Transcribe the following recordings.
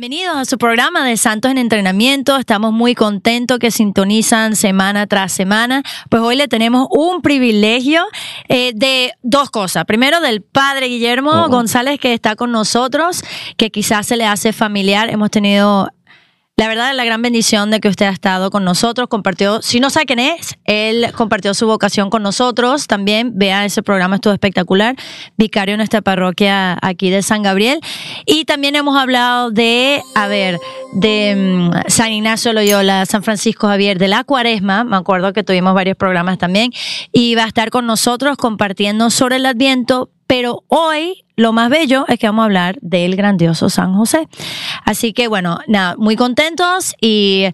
Bienvenidos a su programa de Santos en Entrenamiento. Estamos muy contentos que sintonizan semana tras semana. Pues hoy le tenemos un privilegio eh, de dos cosas. Primero, del padre Guillermo. González que está con nosotros, que quizás se le hace familiar. Hemos tenido la verdad, la gran bendición de que usted ha estado con nosotros, compartió, si no sabe quién es, él compartió su vocación con nosotros. También, vea ese programa, estuvo espectacular, vicario en nuestra parroquia aquí de San Gabriel. Y también hemos hablado de, a ver, de mm, San Ignacio Loyola, San Francisco Javier, de la Cuaresma, me acuerdo que tuvimos varios programas también, y va a estar con nosotros compartiendo sobre el Adviento, pero hoy lo más bello es que vamos a hablar del grandioso San José. Así que bueno, nada, muy contentos y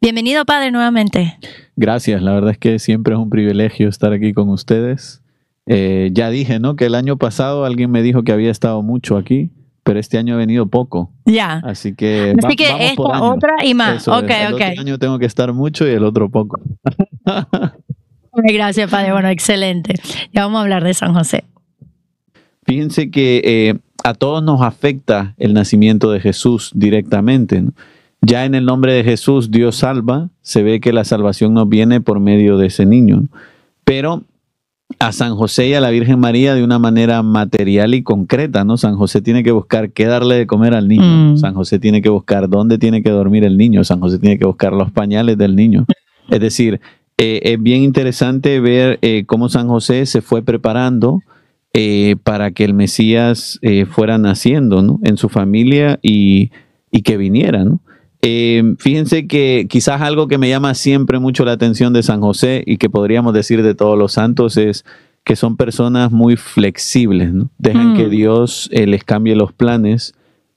bienvenido Padre nuevamente. Gracias, la verdad es que siempre es un privilegio estar aquí con ustedes. Eh, ya dije, ¿no? Que el año pasado alguien me dijo que había estado mucho aquí, pero este año he venido poco. Ya. Así que, Así va- que vamos por esta, años. otra y más. Eso es. ok, El ok. otro año tengo que estar mucho y el otro poco. Gracias Padre, bueno, excelente. Ya vamos a hablar de San José. Fíjense que eh, a todos nos afecta el nacimiento de Jesús directamente. ¿no? Ya en el nombre de Jesús Dios salva, se ve que la salvación nos viene por medio de ese niño. ¿no? Pero a San José y a la Virgen María de una manera material y concreta, ¿no? San José tiene que buscar qué darle de comer al niño. Mm. San José tiene que buscar dónde tiene que dormir el niño. San José tiene que buscar los pañales del niño. Es decir, eh, es bien interesante ver eh, cómo San José se fue preparando eh, para que el Mesías eh, fuera naciendo ¿no? en su familia y, y que viniera. ¿no? Eh, fíjense que quizás algo que me llama siempre mucho la atención de San José y que podríamos decir de todos los santos es que son personas muy flexibles, ¿no? dejan Mm. que Dios eh, les cambie los planes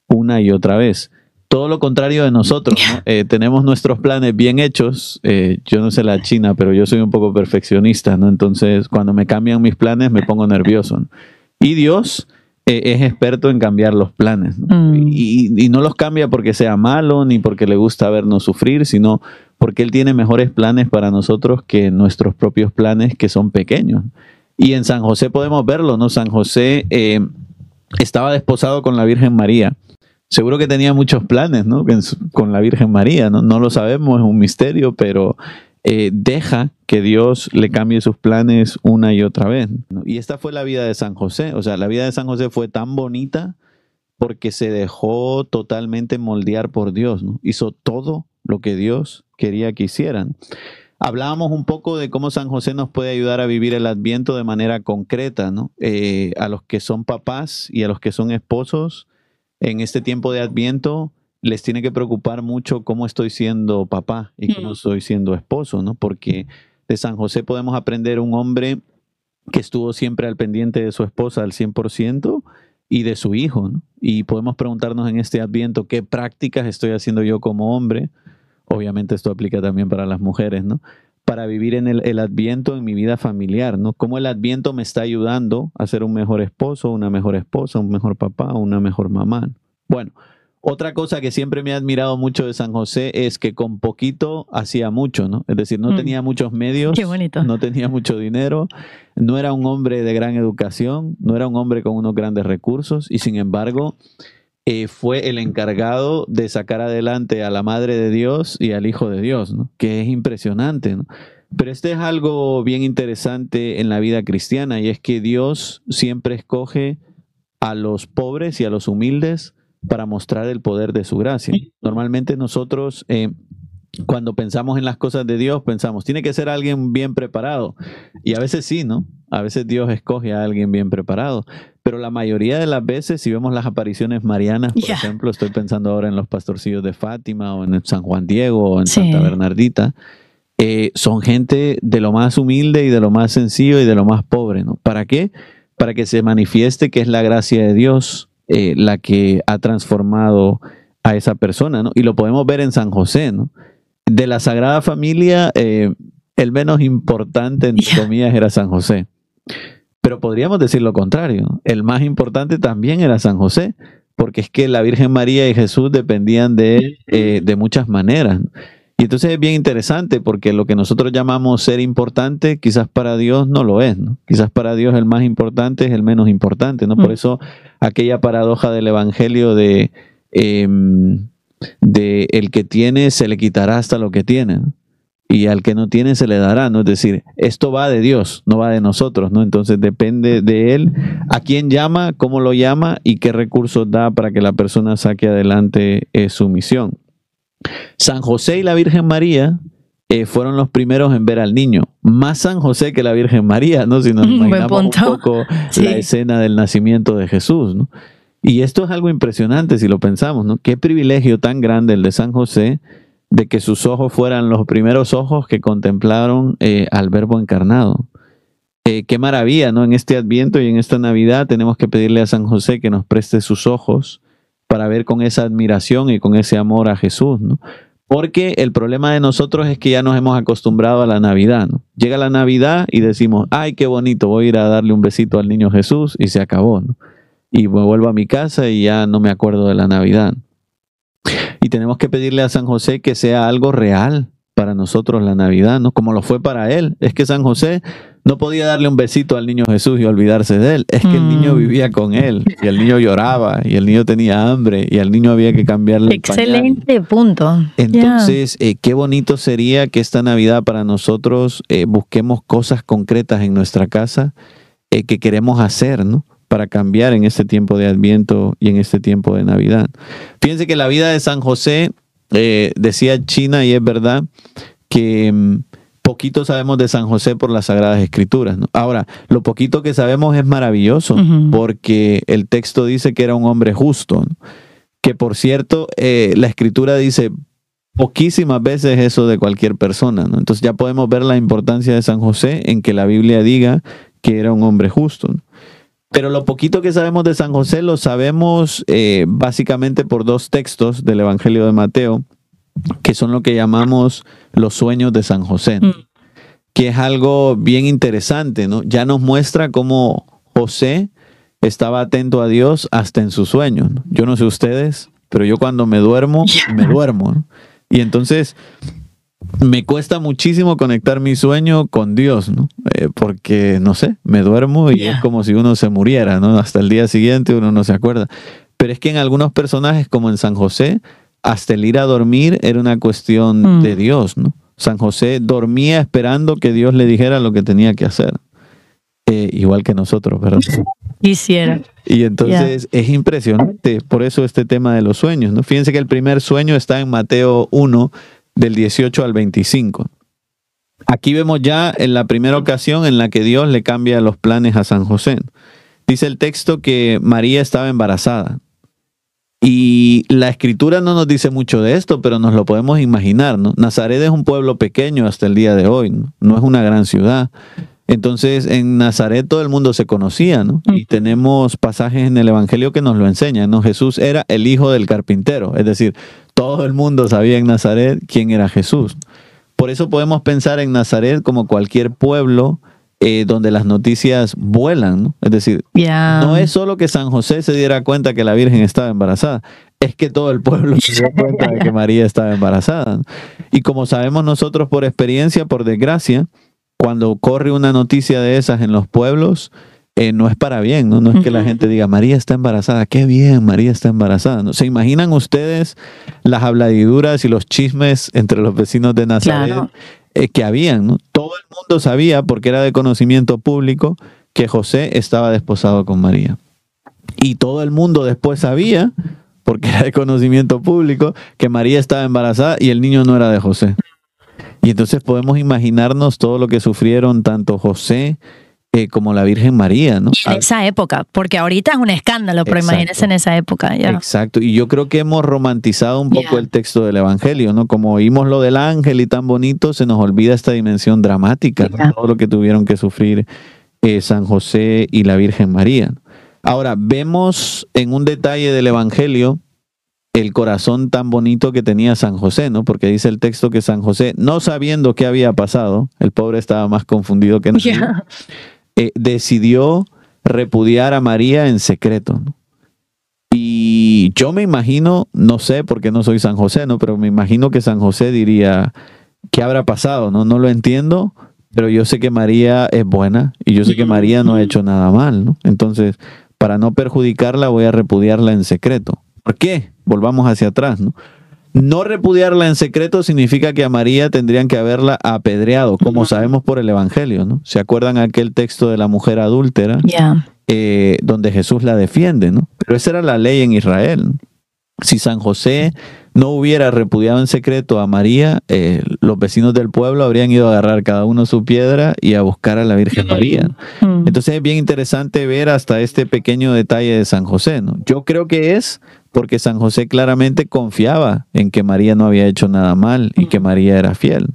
una y otra vez. Todo lo contrario de nosotros, ¿no? Eh, tenemos nuestros planes bien hechos. eh, yo no sé la China, pero yo soy un poco perfeccionista, ¿no? Entonces, cuando me cambian mis planes, me pongo nervioso. ¿no? Y Dios eh, es experto en cambiar los planes. ¿no? Mm. Y, y no los cambia porque sea malo ni porque le gusta vernos sufrir, sino porque Él tiene mejores planes para nosotros que nuestros propios planes que son pequeños. Y en San José podemos verlo, ¿no? San José estaba desposado con la Virgen María. Seguro que tenía muchos planes, ¿no? Con la Virgen María, ¿no? No lo sabemos, es un misterio, pero eh, deja que Dios le cambie sus planes una y otra vez. Y esta fue la vida de San José. O sea, la vida de San José fue tan bonita porque se dejó totalmente moldear por Dios, ¿no? Hizo todo lo que Dios quería que hicieran. Hablábamos un poco de cómo San José nos puede ayudar a vivir el Adviento de manera concreta, ¿no? Eh, a los que son papás y a los que son esposos, en este tiempo de Adviento les tiene que preocupar mucho cómo estoy siendo papá y cómo Mm. estoy siendo esposo, ¿no? Porque de San José podemos aprender un hombre que estuvo siempre al pendiente de su esposa al 100% y de su hijo, ¿no? Y podemos preguntarnos en este Adviento qué prácticas estoy haciendo yo como hombre. Obviamente esto aplica también para las mujeres, ¿no? Para vivir en el, el Adviento en mi vida familiar, ¿no? Cómo el Adviento me está ayudando a ser un mejor esposo, una mejor esposa, un mejor papá, una mejor mamá. Bueno, otra cosa que siempre me ha admirado mucho de San José es que con poquito hacía mucho, ¿no? Es decir, no Mm. tenía muchos medios, Qué bonito. no tenía mucho dinero, no era un hombre de gran educación, no era un hombre con unos grandes recursos y sin embargo eh, fue el encargado de sacar adelante a la Madre de Dios y al Hijo de Dios, ¿no? que es impresionante. ¿no? Pero este es algo bien interesante en la vida cristiana y es que Dios siempre escoge a los pobres y a los humildes para mostrar el poder de su gracia. Normalmente nosotros, eh, cuando pensamos en las cosas de Dios, pensamos, tiene que ser alguien bien preparado. Y a veces sí, ¿no? A veces Dios escoge a alguien bien preparado. Pero la mayoría de las veces, si vemos las apariciones marianas, por ejemplo, estoy pensando ahora en los pastorcillos de Fátima o en San Juan Diego o en Sí. Santa Bernardita, eh, son gente de lo más humilde y de lo más sencillo y de lo más pobre, ¿no? ¿Para qué? Para que se manifieste que es la gracia de Dios eh, la que ha transformado a esa persona, ¿no? Y lo podemos ver en San José, ¿no? De la Sagrada Familia, eh, el menos importante, entre Ya. comillas, era San José. Pero podríamos decir lo contrario. El más importante también era San José, porque es que la Virgen María y Jesús dependían de él eh, de muchas maneras. Y entonces es bien interesante porque lo que nosotros llamamos ser importante, quizás para Dios no lo es, ¿no? Quizás para Dios el más importante es el menos importante, ¿no? Por Mm. eso aquella paradoja del Evangelio de em, de el que tiene se le quitará hasta lo que tiene. y al que no tiene se le dará, ¿no? Es decir, esto va de Dios, no va de nosotros, ¿no? Entonces depende de Él a quién llama, cómo lo llama y qué recursos da para que la persona saque adelante eh, su misión. San José y la Virgen María eh, fueron los primeros en ver al niño, más San José que la Virgen María, ¿no? Si nos imaginamos un poco la escena del nacimiento de Jesús, ¿no? Y esto es algo impresionante si lo pensamos, ¿no? Qué privilegio tan grande el de San José de que sus ojos fueran los primeros ojos que contemplaron eh, al Verbo encarnado. Eh, qué maravilla, ¿no? En este Adviento y en esta Navidad tenemos que pedirle a San José que nos preste sus ojos para ver con esa admiración y con ese amor a Jesús, ¿no? Porque el problema de nosotros es que ya nos hemos acostumbrado a la Navidad, ¿no? Llega la Navidad y decimos, ay, qué bonito, voy a ir a darle un besito al niño Jesús y se acabó, ¿no? Y me vuelvo a mi casa y ya no me acuerdo de la Navidad. Y tenemos que pedirle a San José que sea algo real para nosotros la Navidad, ¿no? Como lo fue para él. Es que San José no podía darle un besito al niño Jesús y olvidarse de él. Es que el niño mm. vivía con él y el niño lloraba y el niño tenía hambre y al niño había que cambiarle Excelente punto. Entonces, eh, qué bonito sería que esta Navidad para nosotros eh, busquemos cosas concretas en nuestra casa eh, que queremos hacer, ¿no? Para cambiar en este tiempo de Adviento y en este tiempo de Navidad. Fíjense que la vida de San José, eh, decía China, y es verdad, que mm, poquito sabemos de San José por las Sagradas Escrituras. Ahora, lo poquito que sabemos es maravilloso, porque el texto dice que era un hombre justo, que por cierto, eh, la Escritura dice poquísimas veces eso de cualquier persona. Entonces ya podemos ver la importancia de San José en que la Biblia diga que era un hombre justo. Pero lo poquito que sabemos de San José lo sabemos eh, básicamente por dos textos del Evangelio de Mateo, que son lo que llamamos los sueños de San José, mm. que es algo bien interesante, ¿no? Ya nos muestra cómo José estaba atento a Dios hasta en sus sueños. Yo no sé ustedes, pero yo cuando me duermo, me duermo. Y entonces me cuesta muchísimo conectar mi sueño con Dios, ¿no? Eh, porque, no sé, me duermo y es como si uno se muriera, ¿no? Hasta el día siguiente uno no se acuerda. Pero es que en algunos personajes, como en San José, hasta el ir a dormir era una cuestión mm. de Dios, ¿no? San José dormía esperando que Dios le dijera lo que tenía que hacer. Eh, igual que nosotros, ¿verdad? Quisiera. Y entonces es impresionante, por eso este tema de los sueños, ¿no? Fíjense que el primer sueño está en Mateo 1, del 18 al 25. Aquí vemos ya en la primera ocasión en la que Dios le cambia los planes a San José. Dice el texto que María estaba embarazada. Y la escritura no nos dice mucho de esto, pero nos lo podemos imaginar. ¿no? Nazaret es un pueblo pequeño hasta el día de hoy, no, no es una gran ciudad. Entonces en Nazaret todo el mundo se conocía, ¿no? Y tenemos pasajes en el Evangelio que nos lo enseñan, ¿no? Jesús era el hijo del carpintero, es decir, todo el mundo sabía en Nazaret quién era Jesús. Por eso podemos pensar en Nazaret como cualquier pueblo eh, donde las noticias vuelan, ¿no? Es decir, no es solo que San José se diera cuenta que la Virgen estaba embarazada, es que todo el pueblo se dio cuenta de que María estaba embarazada. Y como sabemos nosotros por experiencia, por desgracia, cuando corre una noticia de esas en los pueblos, eh, no es para bien, ¿no? No es que la gente diga, María está embarazada, qué bien, María está embarazada. ¿no? ¿Se imaginan ustedes las habladiduras y los chismes entre los vecinos de Nazaret eh, que habían? ¿no? Todo el mundo sabía, porque era de conocimiento público, que José estaba desposado con María. Y todo el mundo después sabía, porque era de conocimiento público, que María estaba embarazada y el niño no era de José. Y entonces podemos imaginarnos todo lo que sufrieron tanto José, eh, como la Virgen María, ¿no? En esa época, porque ahorita es un escándalo, pero imagínense en esa época. Ya. Exacto, y yo creo que hemos romantizado un poco el texto del Evangelio, ¿no? Como oímos lo del ángel y tan bonito, se nos olvida esta dimensión dramática, todo lo que tuvieron que sufrir eh, San José y la Virgen María. Ahora, vemos en un detalle del Evangelio el corazón tan bonito que tenía San José, ¿no? Porque dice el texto que San José, no sabiendo qué había pasado, el pobre estaba más confundido que nadie, eh, decidió repudiar a María en secreto. Y yo me imagino, no sé porque no soy San José, ¿no? Pero me imagino que San José diría, ¿qué habrá pasado? No, no lo entiendo, pero yo sé que María es buena y yo sé que María no ha hecho nada mal, ¿no? Entonces, para no perjudicarla, voy a repudiarla en secreto. ¿Por qué? volvamos hacia atrás, ¿no? No repudiarla en secreto significa que a María tendrían que haberla apedreado, como sabemos por el Evangelio, ¿no? ¿Se acuerdan aquel texto de la mujer adúltera? Eh, donde Jesús la defiende, ¿no? Pero esa era la ley en Israel. Si San José no hubiera repudiado en secreto a María, eh, los vecinos del pueblo habrían ido a agarrar cada uno su piedra y a buscar a la Virgen María. Mm. Entonces es bien interesante ver hasta este pequeño detalle de San José. ¿no? Yo creo que es porque San José claramente confiaba en que María no había hecho nada mal y que María era fiel.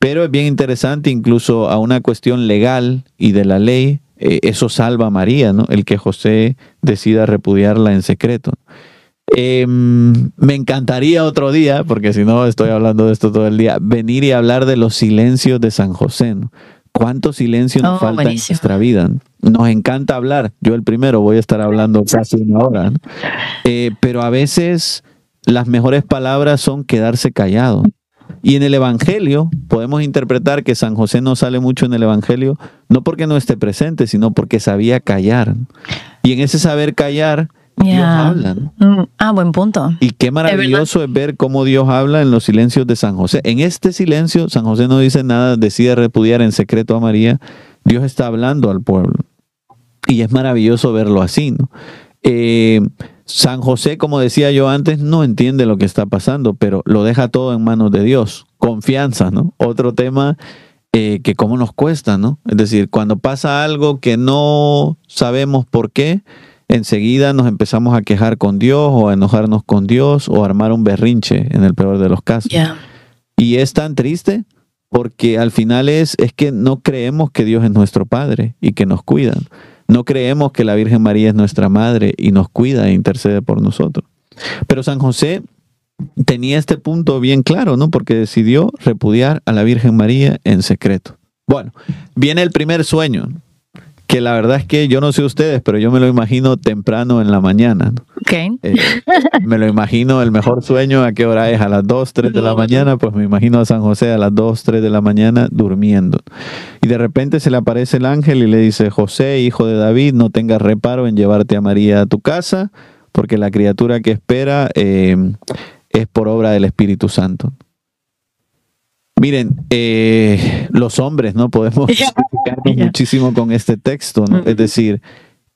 Pero es bien interesante, incluso a una cuestión legal y de la ley, eh, eso salva a María, ¿no? El que José decida repudiarla en secreto. Em, me encantaría otro día, porque si no estoy hablando de esto todo el día, venir y hablar de los silencios de San José. ¿no? ¿Cuánto silencio nos oh, falta en nuestra vida? Nos encanta hablar. Yo el primero voy a estar hablando casi una hora. Eh, pero a veces las mejores palabras son quedarse callado. Y en el Evangelio podemos interpretar que San José no sale mucho en el Evangelio, no porque no esté presente, sino porque sabía callar. Y en ese saber callar, Dios habla. Mm, ah, buen punto. Y qué maravilloso es, ver cómo Dios habla en los silencios de San José. En este silencio, San José no dice nada, decide repudiar en secreto a María. Dios está hablando al pueblo. Y es maravilloso verlo así, ¿no? Eh, San José, como decía yo antes, no entiende lo que está pasando, pero lo deja todo en manos de Dios. Confianza, ¿no? Otro tema eh, que cómo nos cuesta, ¿no? Es decir, cuando pasa algo que no sabemos por qué, enseguida nos empezamos a quejar con Dios o a enojarnos con Dios o a armar un berrinche en el peor de los casos. Y es tan triste porque al final es, es que no creemos que Dios es nuestro Padre y que nos cuida. No creemos que la Virgen María es nuestra Madre y nos cuida e intercede por nosotros. Pero San José tenía este punto bien claro, ¿no? Porque decidió repudiar a la Virgen María en secreto. Bueno, viene el primer sueño que la verdad es que yo no sé ustedes, pero yo me lo imagino temprano en la mañana. Okay. Eh, me lo imagino el mejor sueño, ¿a qué hora es? A las 2, 3 de la mañana, pues me imagino a San José a las 2, 3 de la mañana durmiendo. Y de repente se le aparece el ángel y le dice, José, hijo de David, no tengas reparo en llevarte a María a tu casa, porque la criatura que espera eh, es por obra del Espíritu Santo. Miren, eh, los hombres, ¿no? Podemos identificarnos muchísimo con este texto, ¿no? Es decir,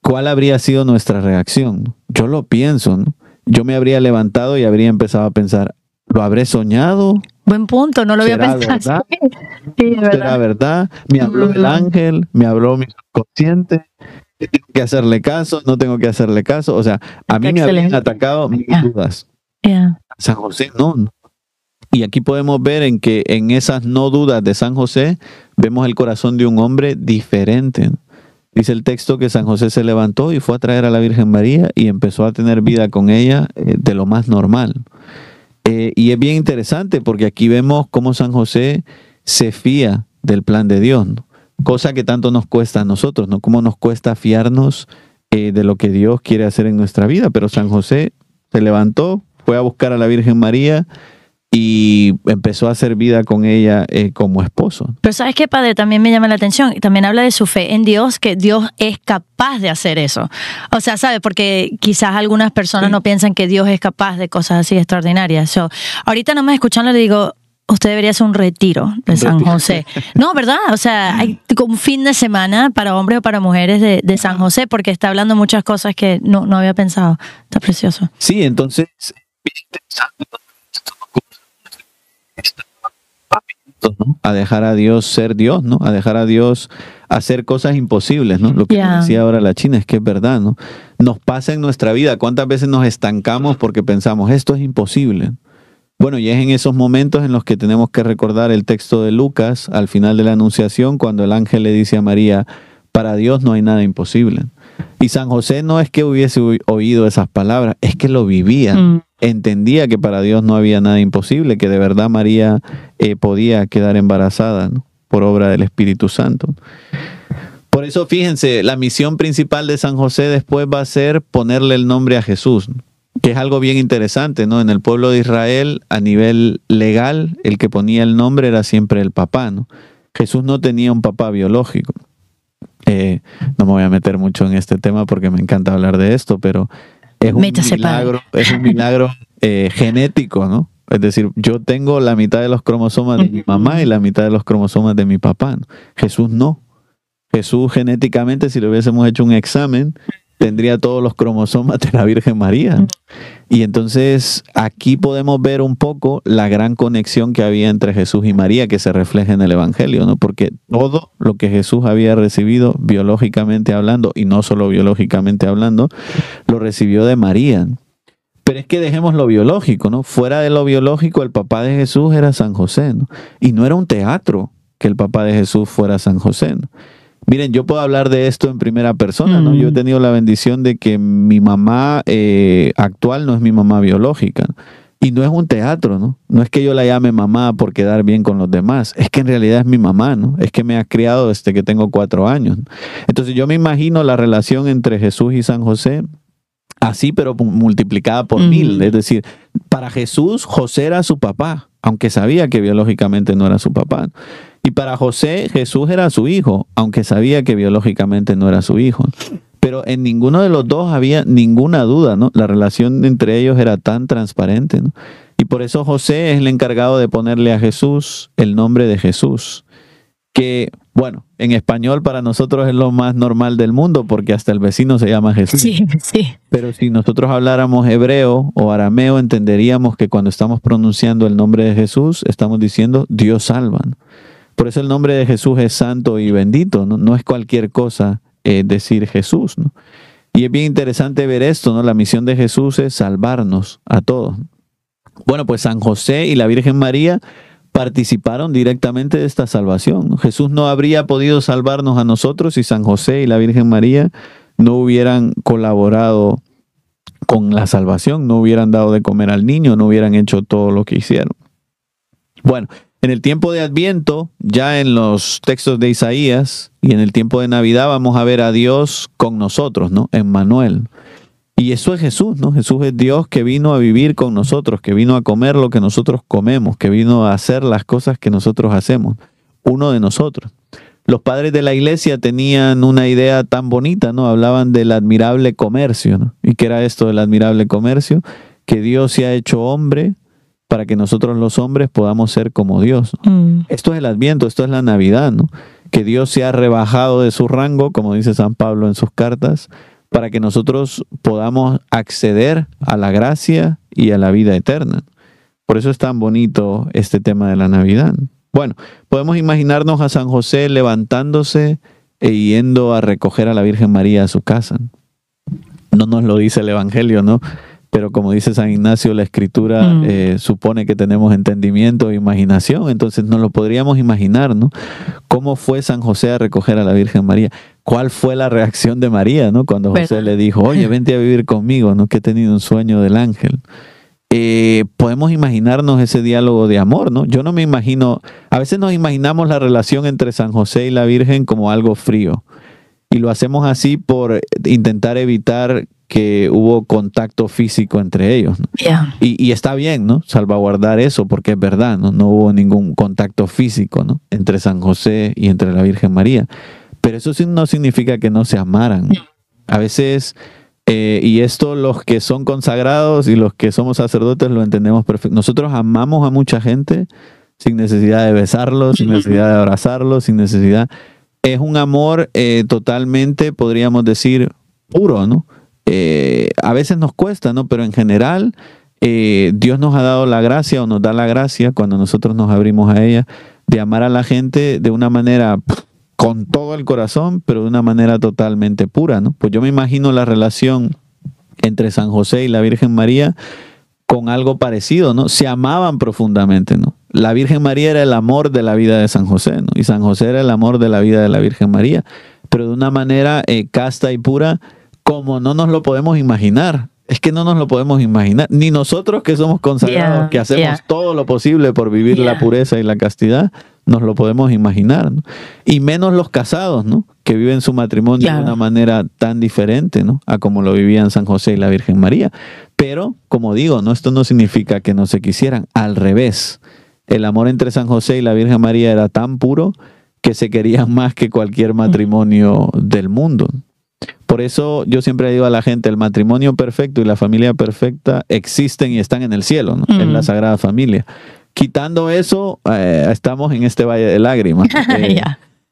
¿cuál habría sido nuestra reacción? Yo lo pienso, ¿no? Yo me habría levantado y habría empezado a pensar, ¿lo habré soñado? Buen punto, no lo había pensado. Sí, verdad. verdad? Me habló el ángel, me habló mi subconsciente. Tengo que hacerle caso, no tengo que hacerle caso. O sea, a mí me habían atacado mis dudas. San José, no, no y aquí podemos ver en que en esas no dudas de San José vemos el corazón de un hombre diferente. Dice el texto que San José se levantó y fue a traer a la Virgen María y empezó a tener vida con ella eh, de lo más normal. Eh, y es bien interesante porque aquí vemos cómo San José se fía del plan de Dios, cosa que tanto nos cuesta a nosotros, ¿no? Cómo nos cuesta fiarnos eh, de lo que Dios quiere hacer en nuestra vida. Pero San José se levantó, fue a buscar a la Virgen María y empezó a hacer vida con ella eh, como esposo. Pero sabes qué, padre, también me llama la atención, también habla de su fe en Dios, que Dios es capaz de hacer eso. O sea, ¿sabes? Porque quizás algunas personas no piensan que Dios es capaz de cosas así extraordinarias. So, ahorita no me escuchando le digo, usted debería hacer un retiro de San José. No, ¿verdad? O sea, hay un fin de semana para hombres o para mujeres de, de San José, porque está hablando muchas cosas que no, no había pensado. Está precioso. Sí, entonces, a dejar a Dios ser Dios, ¿no? A dejar a Dios hacer cosas imposibles, ¿no? Lo que decía ahora la China es que es verdad, ¿no? Nos pasa en nuestra vida, ¿cuántas veces nos estancamos porque pensamos, esto es imposible? Bueno, y es en esos momentos en los que tenemos que recordar el texto de Lucas al final de la Anunciación, cuando el ángel le dice a María, para Dios no hay nada imposible. Y San José no es que hubiese oído esas palabras, es que lo vivía. Mm entendía que para Dios no había nada imposible, que de verdad María eh, podía quedar embarazada por obra del Espíritu Santo. Por eso fíjense, la misión principal de San José después va a ser ponerle el nombre a Jesús, que es algo bien interesante, ¿no? En el pueblo de Israel, a nivel legal, el que ponía el nombre era siempre el papá, ¿no? Jesús no tenía un papá biológico. Eh, no me voy a meter mucho en este tema porque me encanta hablar de esto, pero es un milagro, es un milagro eh, genético, ¿no? Es decir, yo tengo la mitad de los cromosomas de mi mamá y la mitad de los cromosomas de mi papá. ¿no? Jesús no. Jesús genéticamente, si le hubiésemos hecho un examen, tendría todos los cromosomas de la Virgen María. Y entonces aquí podemos ver un poco la gran conexión que había entre Jesús y María que se refleja en el Evangelio, ¿no? Porque todo lo que Jesús había recibido biológicamente hablando, y no solo biológicamente hablando, lo recibió de María. Pero es que dejemos lo biológico, ¿no? Fuera de lo biológico, el papá de Jesús era San José, ¿no? Y no era un teatro que el papá de Jesús fuera San José, ¿no? Miren, yo puedo hablar de esto en primera persona, ¿no? Yo he tenido la bendición de que mi mamá eh, actual no es mi mamá biológica. Y no es un teatro, ¿no? No es que yo la llame mamá por quedar bien con los demás. Es que en realidad es mi mamá, ¿no? Es que me ha criado desde que tengo cuatro años. ¿no? Entonces yo me imagino la relación entre Jesús y San José así, pero multiplicada por Mm. mil. Es decir, para Jesús, José era su papá, aunque sabía que biológicamente no era su papá. Y para José, Jesús era su hijo, aunque sabía que biológicamente no era su hijo. Pero en ninguno de los dos había ninguna duda, ¿no? La relación entre ellos era tan transparente, ¿no? Y por eso José es el encargado de ponerle a Jesús el nombre de Jesús. Que, bueno, en español para nosotros es lo más normal del mundo porque hasta el vecino se llama Jesús. Sí, sí. Pero si nosotros habláramos hebreo o arameo, entenderíamos que cuando estamos pronunciando el nombre de Jesús, estamos diciendo Dios salva. ¿no? Por eso el nombre de Jesús es santo y bendito, no, es cualquier cosa eh, decir Jesús. Y es bien interesante ver esto, ¿no? La misión de Jesús es salvarnos a todos. Bueno, pues San José y la Virgen María participaron directamente de esta salvación. Jesús no habría podido salvarnos a nosotros si San José y la Virgen María no hubieran colaborado con la salvación, no hubieran dado de comer al niño, no hubieran hecho todo lo que hicieron. Bueno, en el tiempo de Adviento, ya en los textos de Isaías y en el tiempo de Navidad vamos a ver a Dios con nosotros, ¿no? En Manuel. Y eso es Jesús, ¿no? Jesús es Dios que vino a vivir con nosotros, que vino a comer lo que nosotros comemos, que vino a hacer las cosas que nosotros hacemos, uno de nosotros. Los padres de la iglesia tenían una idea tan bonita, ¿no? Hablaban del admirable comercio, ¿no? ¿Y qué era esto del admirable comercio? Que Dios se ha hecho hombre para que nosotros los hombres podamos ser como Dios. ¿no? Mm. Esto es el Adviento, esto es la Navidad, ¿no? Que Dios se ha rebajado de su rango, como dice San Pablo en sus cartas, para que nosotros podamos acceder a la gracia y a la vida eterna. Por eso es tan bonito este tema de la Navidad. Bueno, podemos imaginarnos a San José levantándose e yendo a recoger a la Virgen María a su casa. No nos lo dice el Evangelio, ¿no? Pero como dice San Ignacio, la escritura Mm. eh, supone que tenemos entendimiento e imaginación, entonces nos lo podríamos imaginar, ¿no? ¿Cómo fue San José a recoger a la Virgen María? ¿Cuál fue la reacción de María, ¿no? Cuando José le dijo, oye, vente a vivir conmigo, ¿no? Que he tenido un sueño del ángel. Eh, podemos imaginarnos ese diálogo de amor, ¿no? Yo no me imagino, a veces nos imaginamos la relación entre San José y la Virgen como algo frío. Y lo hacemos así por intentar evitar que hubo contacto físico entre ellos. Y, y está bien, ¿no? Salvaguardar eso, porque es verdad, ¿no? No hubo ningún contacto físico, ¿no? Entre San José y entre la Virgen María. Pero eso sí no significa que no se amaran. ¿no? A veces, eh, y esto los que son consagrados y los que somos sacerdotes lo entendemos perfecto. Nosotros amamos a mucha gente sin necesidad de besarlos, sin necesidad de abrazarlos, sin necesidad. Es un amor eh, totalmente, podríamos decir, puro, ¿no? Eh, a veces nos cuesta, ¿no? Pero en general, eh, Dios nos ha dado la gracia o nos da la gracia cuando nosotros nos abrimos a ella de amar a la gente de una manera con todo el corazón, pero de una manera totalmente pura, ¿no? Pues yo me imagino la relación entre San José y la Virgen María con algo parecido, ¿no? Se amaban profundamente, ¿no? La Virgen María era el amor de la vida de San José, ¿no? Y San José era el amor de la vida de la Virgen María, pero de una manera eh, casta y pura como no nos lo podemos imaginar. Es que no nos lo podemos imaginar. Ni nosotros que somos consagrados, Yeah, que hacemos yeah. todo lo posible por vivir la pureza y la castidad, nos lo podemos imaginar. ¿no? Y menos los casados, ¿no? Que viven su matrimonio de una manera tan diferente, ¿no? A como lo vivían San José y la Virgen María. Pero, como digo, ¿no? esto no significa que no se quisieran. Al revés. El amor entre San José y la Virgen María era tan puro que se querían más que cualquier matrimonio del mundo. Por eso yo siempre digo a la gente, el matrimonio perfecto y la familia perfecta existen y están en el cielo, ¿no? en la Mm. Sagrada Familia. Quitando eso, eh, estamos en este valle de lágrimas. Eh.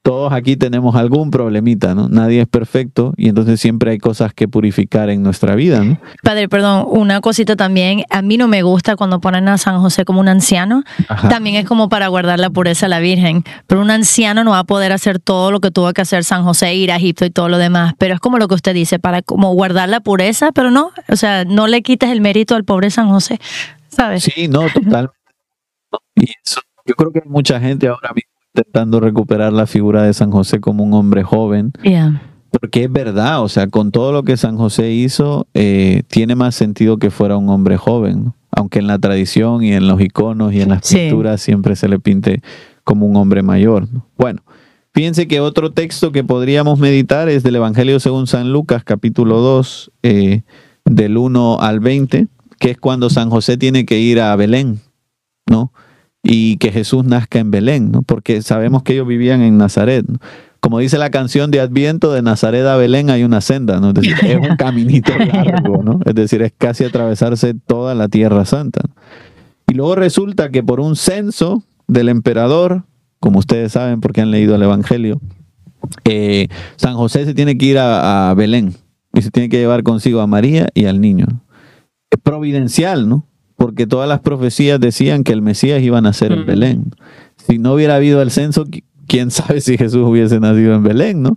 Todos aquí tenemos algún problemita, ¿no? Nadie es perfecto y entonces siempre hay cosas que purificar en nuestra vida, ¿no? Padre, perdón, una cosita también. A mí no me gusta cuando ponen a San José como un anciano. Ajá. También es como para guardar la pureza a la Virgen. Pero un anciano no va a poder hacer todo lo que tuvo que hacer San José, ir a Egipto y todo lo demás. Pero es como lo que usted dice, para como guardar la pureza, pero no, o sea, no le quites el mérito al pobre San José, ¿sabes? Sí, no, totalmente. Y eso, yo creo que hay mucha gente ahora mismo intentando recuperar la figura de San José como un hombre joven, Yeah. porque es verdad, o sea, con todo lo que San José hizo, eh, tiene más sentido que fuera un hombre joven, ¿no? aunque en la tradición y en los iconos y en las Sí. pinturas siempre se le pinte como un hombre mayor. ¿no? Bueno, fíjense que otro texto que podríamos meditar es del Evangelio según San Lucas, capítulo 2, eh, del 1 al 20, que es cuando San José tiene que ir a Belén, ¿no? Y que Jesús nazca en Belén, ¿no? Porque sabemos que ellos vivían en Nazaret, ¿no? Como dice la canción de Adviento, de Nazaret a Belén hay una senda, ¿no? Es decir, es un caminito largo, ¿no? Es decir, es casi atravesarse toda la Tierra Santa. Y luego resulta que por un censo del emperador, como ustedes saben porque han leído el Evangelio, eh, San José se tiene que ir a, a Belén y se tiene que llevar consigo a María y al niño. Es providencial, ¿no? Porque todas las profecías decían que el Mesías iba a nacer en. Belén. Si no hubiera habido el censo, qui- quién sabe si Jesús hubiese nacido en Belén, ¿no?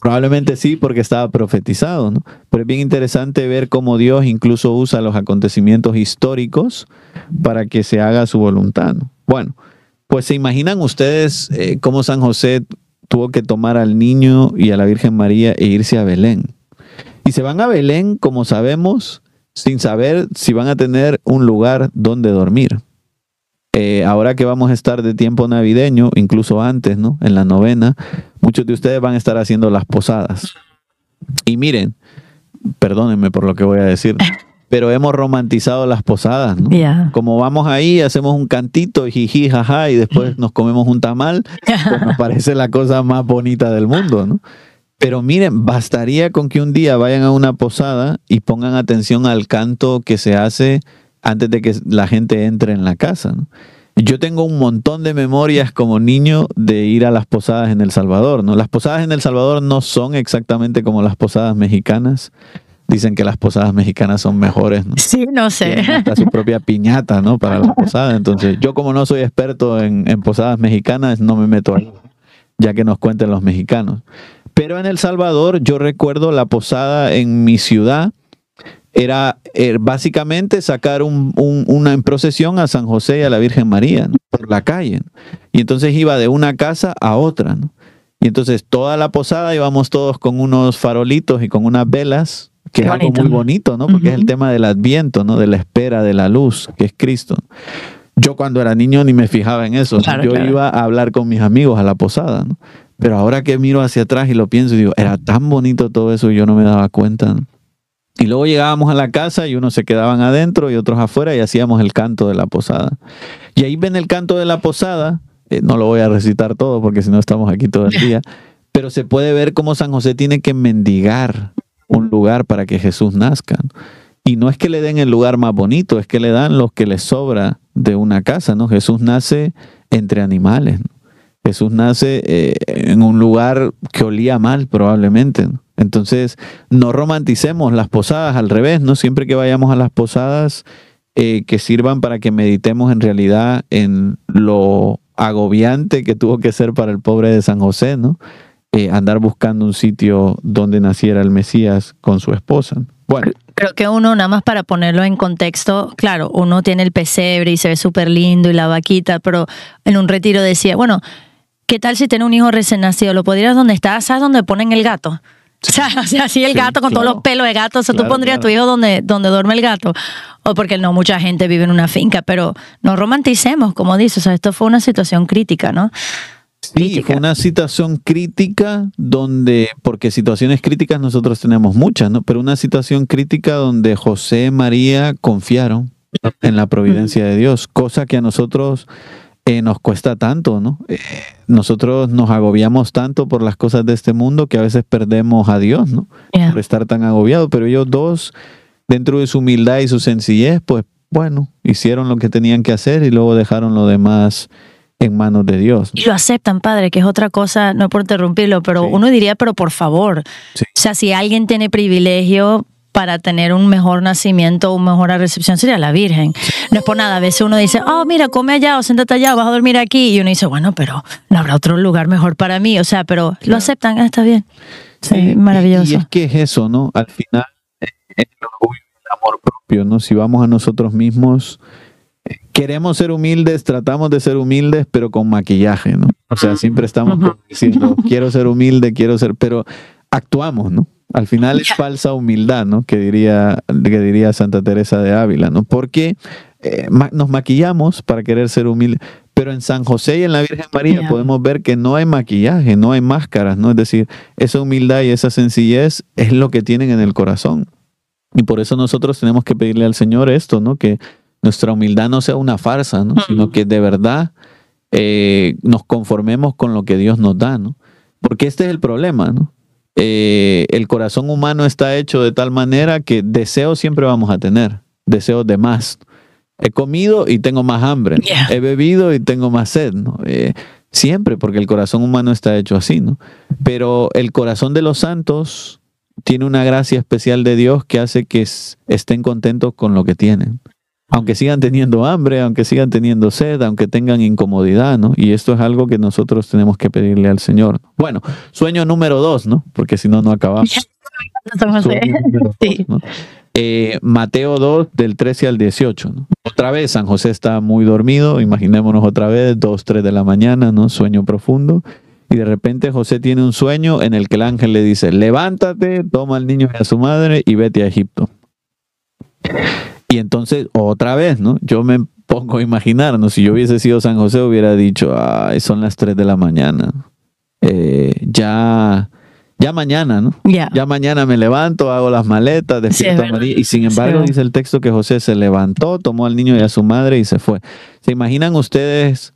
Probablemente sí, porque estaba profetizado, ¿no? Pero es bien interesante ver cómo Dios incluso usa los acontecimientos históricos para que se haga su voluntad. ¿no? Bueno, pues se imaginan ustedes eh, cómo San José tuvo que tomar al niño y a la Virgen María e irse a Belén. Y se van a Belén, como sabemos, sin saber si van a tener un lugar donde dormir. Eh, ahora que vamos a estar de tiempo navideño, incluso antes, ¿no? En la novena, muchos de ustedes van a estar haciendo las posadas. Y miren, perdónenme por lo que voy a decir, pero hemos romantizado las posadas, ¿no? Yeah. Como vamos ahí, hacemos un cantito, jiji, jaja, y después nos comemos un tamal, pues nos parece la cosa más bonita del mundo, ¿no? Pero miren, bastaría con que un día vayan a una posada y pongan atención al canto que se hace antes de que la gente entre en la casa, ¿no? Yo tengo un montón de memorias como niño de ir a las posadas en El Salvador, ¿no? Las posadas en El Salvador no son exactamente como las posadas mexicanas. Dicen que las posadas mexicanas son mejores, ¿no? Sí, no sé. tienen hasta su propia piñata, ¿no? Para la posada. Entonces, yo como no soy experto en, en posadas mexicanas, no me meto ahí, ya que nos cuenten los mexicanos. Pero en El Salvador, yo recuerdo la posada en mi ciudad, era eh, básicamente sacar un- un- una en procesión a San José y a la Virgen María ¿no? por la calle. ¿no? Y entonces iba de una casa a otra, ¿no? Y entonces toda la posada íbamos todos con unos farolitos y con unas velas, que Qué es algo bonito. muy bonito, ¿no? Porque es el tema del adviento, ¿no? De la espera de la luz, que es Cristo. Yo cuando era niño ni me fijaba en eso. Claro, Yo claro. iba a hablar con mis amigos a la posada, ¿no? Pero ahora que miro hacia atrás y lo pienso, digo, era tan bonito todo eso y yo no me daba cuenta. Y luego llegábamos a la casa y unos se quedaban adentro y otros afuera y hacíamos el canto de la posada. Y ahí ven el canto de la posada, eh, no lo voy a recitar todo porque si no estamos aquí todo el día, pero se puede ver cómo San José tiene que mendigar un lugar para que Jesús nazca. Y no es que le den el lugar más bonito, es que le dan lo que le sobra de una casa, ¿no? Jesús nace entre animales. Jesús nace eh, en un lugar que olía mal probablemente. Entonces, no romanticemos las posadas, al revés, ¿no? Siempre que vayamos a las posadas, eh, que sirvan para que meditemos en realidad en lo agobiante que tuvo que ser para el pobre de San José, ¿no? Eh, andar buscando un sitio donde naciera el Mesías con su esposa. Bueno, Creo que uno, nada más para ponerlo en contexto, claro, uno tiene el pesebre y se ve súper lindo y la vaquita, pero en un retiro decía, bueno, ¿qué tal si tiene un hijo recién nacido? ¿Lo podrías donde está? ¿Sabes dónde ponen el gato? O sea, o sea, así el Sí, gato con todos los pelos de gato, o sea, Claro, tú pondrías a tu hijo donde, donde duerme el gato. O porque no mucha gente vive en una finca, pero no romanticemos, como dices, o sea, esto fue una situación crítica, ¿no? Sí, Crítica. fue una situación crítica donde, porque situaciones críticas nosotros tenemos muchas, ¿no? Pero una situación crítica donde José y María confiaron en la providencia de Dios, cosa que a nosotros eh, nos cuesta tanto, ¿no? Eh, nosotros nos agobiamos tanto por las cosas de este mundo que a veces perdemos a Dios, ¿no? Yeah. Por estar tan agobiados, pero ellos dos, dentro de su humildad y su sencillez, pues bueno, hicieron lo que tenían que hacer y luego dejaron lo demás en manos de Dios. Y lo aceptan, padre, que es otra cosa, no por interrumpirlo, pero Sí. uno diría, pero por favor. Sí. O sea, si alguien tiene privilegio para tener un mejor nacimiento, una mejor recepción, sería la Virgen. No es por nada. A veces uno dice, oh, mira, come allá o siéntate allá, vas a dormir aquí. Y uno dice, bueno, pero no habrá otro lugar mejor para mí. O sea, pero lo aceptan, ah, está bien. Sí, maravilloso. Y, es que es eso, ¿no? Al final eh, es el orgullo y el amor propio, ¿no? Si vamos a nosotros mismos, eh, queremos ser humildes, tratamos de ser humildes, pero con maquillaje, ¿no? O sea, siempre estamos diciendo, quiero ser humilde, quiero ser, pero actuamos, ¿no? Al final es falsa humildad, ¿no? Que diría, que diría Santa Teresa de Ávila, ¿no? Porque eh, ma- nos maquillamos para querer ser humildes, pero en San José y en la Virgen María podemos ver que no hay maquillaje, no hay máscaras, ¿no? Es decir, esa humildad y esa sencillez es lo que tienen en el corazón. Y por eso nosotros tenemos que pedirle al Señor esto, ¿no? Que nuestra humildad no sea una farsa, ¿no? Ujú. Sino que de verdad eh, nos conformemos con lo que Dios nos da, ¿no? Porque este es el problema, ¿no? Eh, el corazón humano está hecho de tal manera que deseos siempre vamos a tener, deseos de más. He comido y tengo más hambre, he bebido y tengo más sed, ¿no? Eh, siempre, porque el corazón humano está hecho así, ¿no? Pero el corazón de los santos tiene una gracia especial de Dios que hace que estén contentos con lo que tienen. Aunque sigan teniendo hambre, aunque sigan teniendo sed, aunque tengan incomodidad, ¿no? Y esto es algo que nosotros tenemos que pedirle al Señor. Bueno, sueño número dos, ¿no? Porque si no, no acabamos. Eh, Mateo 2, del 13 al 18. ¿no? Otra vez, San José está muy dormido. Imaginémonos otra vez, 2, 3 de la mañana, ¿no? Sueño profundo. Y de repente José tiene un sueño en el que el ángel le dice, levántate, toma al niño y a su madre y vete a Egipto. Y entonces, otra vez, ¿no? Yo me pongo a imaginar, ¿no? Si yo hubiese sido San José, hubiera dicho, ay, son las 3 de la mañana. Eh, ya, ya mañana, ¿no? Ya. Ya mañana me levanto, hago las maletas, despierto Sí, a María. Y sin embargo, Sí. dice el texto que José se levantó, tomó al niño y a su madre y se fue. ¿Se imaginan ustedes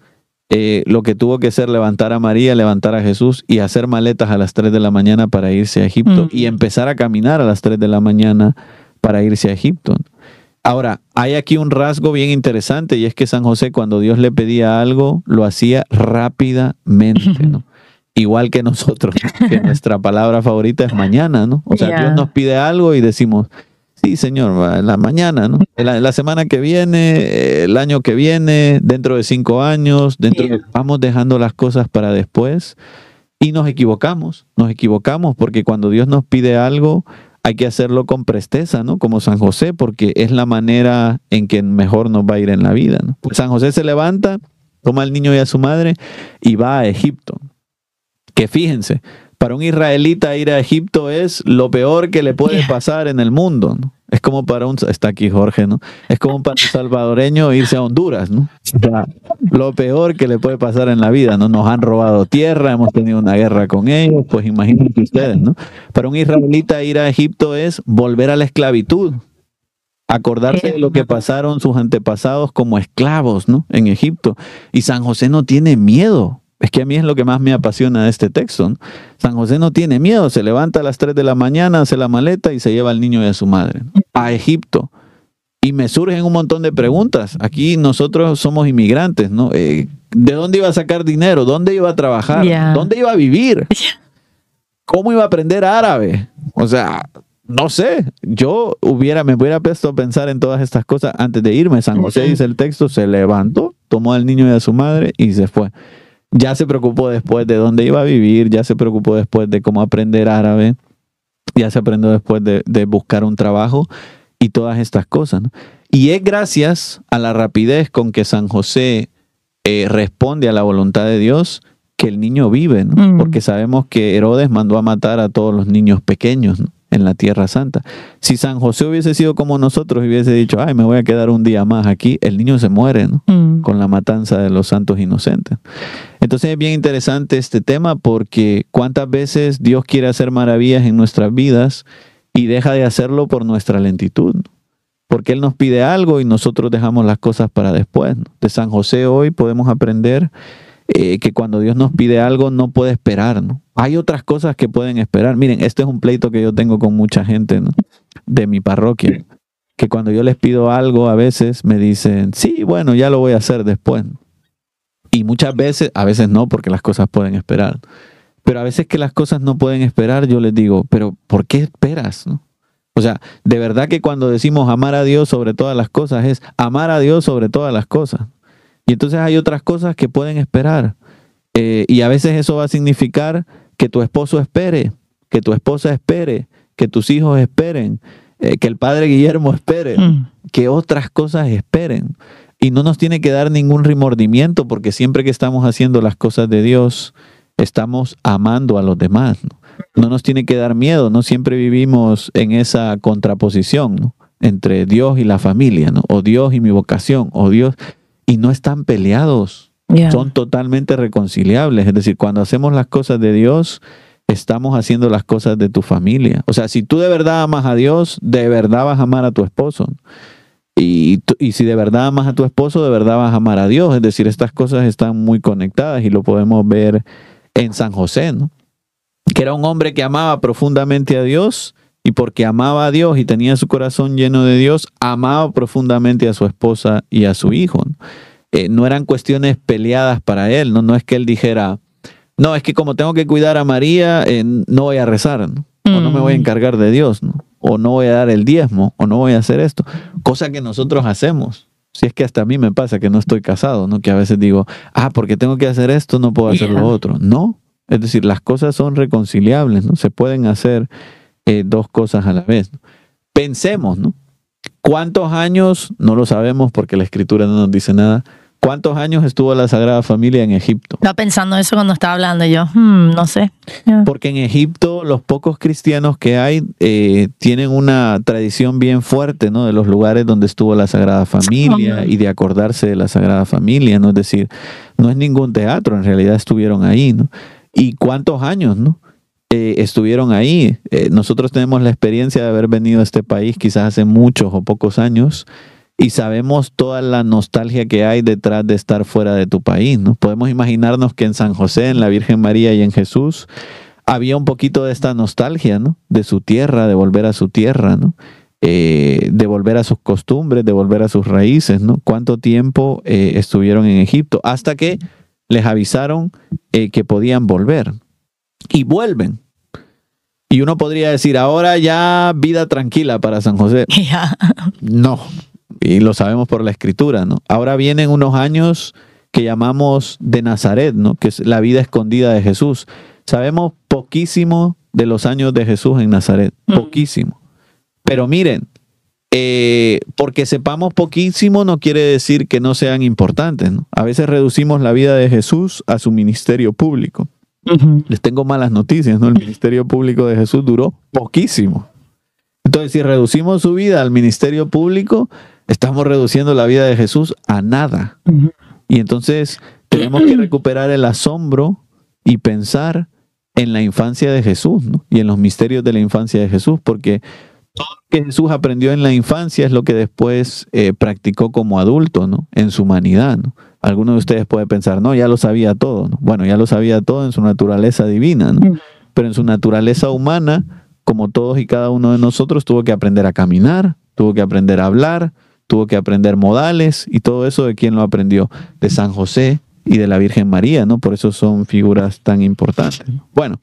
eh, lo que tuvo que ser levantar a María, levantar a Jesús y hacer maletas a las 3 de la mañana para irse a Egipto Mm. y empezar a caminar a las 3 de la mañana para irse a Egipto? Ahora, hay aquí un rasgo bien interesante y es que San José cuando Dios le pedía algo, lo hacía rápidamente, ¿no? Igual que nosotros, ¿no? que nuestra palabra favorita es mañana, ¿no? O sea. Dios nos pide algo y decimos, sí, Señor, la mañana, ¿no? La, la semana que viene, el año que viene, dentro de cinco años, dentro de- vamos dejando las cosas para después y nos equivocamos, nos equivocamos porque cuando Dios nos pide algo, hay que hacerlo con presteza, ¿no? Como San José, porque es la manera en que mejor nos va a ir en la vida, ¿no? Pues San José se levanta, toma al niño y a su madre y va a Egipto. Que fíjense, para un israelita ir a Egipto es lo peor que le puede Yeah. pasar en el mundo, ¿no? Es como para un, está aquí Jorge, ¿no? Es como para un salvadoreño irse a Honduras, ¿no? O sea, lo peor que le puede pasar en la vida, ¿no? Nos han robado tierra, hemos tenido una guerra con ellos, pues imagínense ustedes, ¿no? Para un israelita ir a Egipto es volver a la esclavitud, acordarse de lo que pasaron sus antepasados como esclavos, ¿no? En Egipto. Y San José no tiene miedo. Es que a mí es lo que más me apasiona de este texto. ¿no? San José no tiene miedo, se levanta a las 3 de la mañana, hace la maleta y se lleva al niño y a su madre a Egipto. Y me surgen un montón de preguntas. Aquí nosotros somos inmigrantes, ¿no? Eh, ¿De dónde iba a sacar dinero? ¿Dónde iba a trabajar? ¿Dónde iba a vivir? ¿Cómo iba a aprender árabe? O sea, no sé. Yo hubiera, me hubiera puesto a pensar en todas estas cosas antes de irme. San José dice el texto, se levantó, tomó al niño y a su madre y se fue. Ya se preocupó después de dónde iba a vivir, ya se preocupó después de cómo aprender árabe, ya se aprendió después de, de buscar un trabajo y todas estas cosas. ¿no? Y es gracias a la rapidez con que San José eh, responde a la voluntad de Dios que el niño vive, ¿no? Mm. porque sabemos que Herodes mandó a matar a todos los niños pequeños ¿no? En la Tierra Santa. Si San José hubiese sido como nosotros y hubiese dicho, ay, me voy a quedar un día más aquí, el niño se muere, ¿no? Mm. con la matanza de los santos inocentes. Entonces es bien interesante este tema porque cuántas veces Dios quiere hacer maravillas en nuestras vidas y deja de hacerlo por nuestra lentitud. porque Él nos pide algo y nosotros dejamos las cosas para después. De San José hoy podemos aprender eh, que cuando Dios nos pide algo no puede esperar. ¿no? Hay otras cosas que pueden esperar. Miren, este es un pleito que yo tengo con mucha gente de mi parroquia, que cuando yo les pido algo a veces me dicen, sí, bueno, ya lo voy a hacer después. Y muchas veces, a veces no, porque las cosas pueden esperar. Pero a veces que las cosas no pueden esperar, yo les digo, pero ¿por qué esperas? ¿no? O sea, de verdad que cuando decimos amar a Dios sobre todas las cosas es amar a Dios sobre todas las cosas. Y entonces hay otras cosas que pueden esperar. Eh, y a veces eso va a significar que tu esposo espere, que tu esposa espere, que tus hijos esperen, eh, que el padre Guillermo espere, mm. que otras cosas esperen. Y no nos tiene que dar ningún remordimiento porque siempre que estamos haciendo las cosas de Dios, estamos amando a los demás. ¿no? no nos tiene que dar miedo, no siempre vivimos en esa contraposición entre Dios y la familia, ¿no? o Dios y mi vocación, o Dios, y no están peleados, son totalmente reconciliables. Es decir, cuando hacemos las cosas de Dios, estamos haciendo las cosas de tu familia. O sea, si tú de verdad amas a Dios, de verdad vas a amar a tu esposo. Y, y, si de verdad amas a tu esposo, de verdad vas a amar a Dios. Es decir, estas cosas están muy conectadas y lo podemos ver en San José, ¿no? que era un hombre que amaba profundamente a Dios y porque amaba a Dios y tenía su corazón lleno de Dios, amaba profundamente a su esposa y a su hijo. Eh, no eran cuestiones peleadas para él, ¿no? no es que él dijera, no, es que como tengo que cuidar a María, eh, no voy a rezar, o no me voy a mm. encargar de Dios, ¿no? o no voy a dar el diezmo, o no voy a hacer esto, cosa que nosotros hacemos. Si es que hasta a mí me pasa que no estoy casado, ¿no? Que a veces digo, ah, porque tengo que hacer esto, no puedo hacer lo otro. No, es decir, las cosas son reconciliables, ¿no? Se pueden hacer eh, dos cosas a la vez. Pensemos, ¿no? ¿Cuántos años? No lo sabemos porque la escritura no nos dice nada. ¿Cuántos años estuvo la Sagrada Familia en Egipto? Estaba pensando eso cuando estaba hablando yo, hmm, no sé. Porque en Egipto los pocos cristianos que hay eh, tienen una tradición bien fuerte, ¿no? De los lugares donde estuvo la Sagrada Familia y de acordarse de la Sagrada Familia, ¿no? Es decir, no es ningún teatro, en realidad estuvieron ahí, ¿no? y cuántos años, ¿no? Eh, estuvieron ahí. Eh, nosotros tenemos la experiencia de haber venido a este país quizás hace muchos o pocos años y sabemos toda la nostalgia que hay detrás de estar fuera de tu país, ¿no? Podemos imaginarnos que en San José, en la Virgen María y en Jesús había un poquito de esta nostalgia, ¿no? De su tierra, de volver a su tierra, ¿no? Eh, de volver a sus costumbres, de volver a sus raíces, ¿no? ¿Cuánto tiempo estuvieron en Egipto? Hasta que les avisaron eh, que podían volver. Y vuelven. Y uno podría decir, ahora ya vida tranquila para San José. No, y lo sabemos por la escritura, ¿no? Ahora vienen unos años que llamamos de Nazaret, ¿no? Que es la vida escondida de Jesús. Sabemos poquísimo de los años de Jesús en Nazaret, mm. poquísimo. Pero miren, eh, porque sepamos poquísimo no quiere decir que no sean importantes. A veces reducimos la vida de Jesús a su ministerio público. Les tengo malas noticias, ¿no? El ministerio público de Jesús duró poquísimo. Entonces, si reducimos su vida al ministerio público, estamos reduciendo la vida de Jesús a nada. Y entonces tenemos que recuperar el asombro y pensar en la infancia de Jesús y en los misterios de la infancia de Jesús, porque todo lo que Jesús aprendió en la infancia es lo que después eh, practicó como adulto, ¿no? En su humanidad, ¿no? Alguno de ustedes puede pensar, no, ya lo sabía todo, ¿no? Bueno, ya lo sabía todo en su naturaleza divina, ¿no? Pero en su naturaleza humana, como todos y cada uno de nosotros, tuvo que aprender a caminar, tuvo que aprender a hablar, tuvo que aprender modales y todo eso de quién lo aprendió, de San José y de la Virgen María, ¿no? Por eso son figuras tan importantes. Bueno,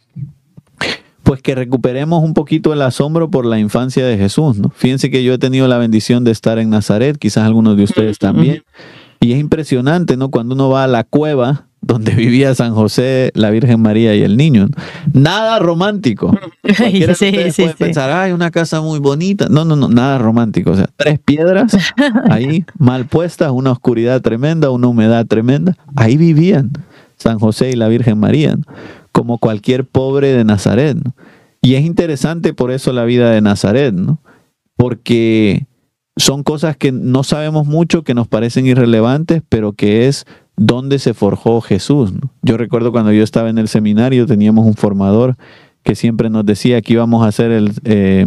pues que recuperemos un poquito el asombro por la infancia de Jesús, ¿no? Fíjense que yo he tenido la bendición de estar en Nazaret, quizás algunos de ustedes también, y es impresionante, ¿no? Cuando uno va a la cueva donde vivía San José, la Virgen María y el niño. Nada romántico. Cualquiera sí, puede pensar, ay, una casa muy bonita. No, no, no, nada romántico. O sea, tres piedras ahí mal puestas, una oscuridad tremenda, una humedad tremenda. Ahí vivían San José y la Virgen María como cualquier pobre de Nazaret. Y es interesante por eso la vida de Nazaret, ¿no? porque son cosas que no sabemos mucho, que nos parecen irrelevantes, pero que es donde se forjó Jesús. Yo recuerdo cuando yo estaba en el seminario, teníamos un formador que siempre nos decía que íbamos a hacer el, eh,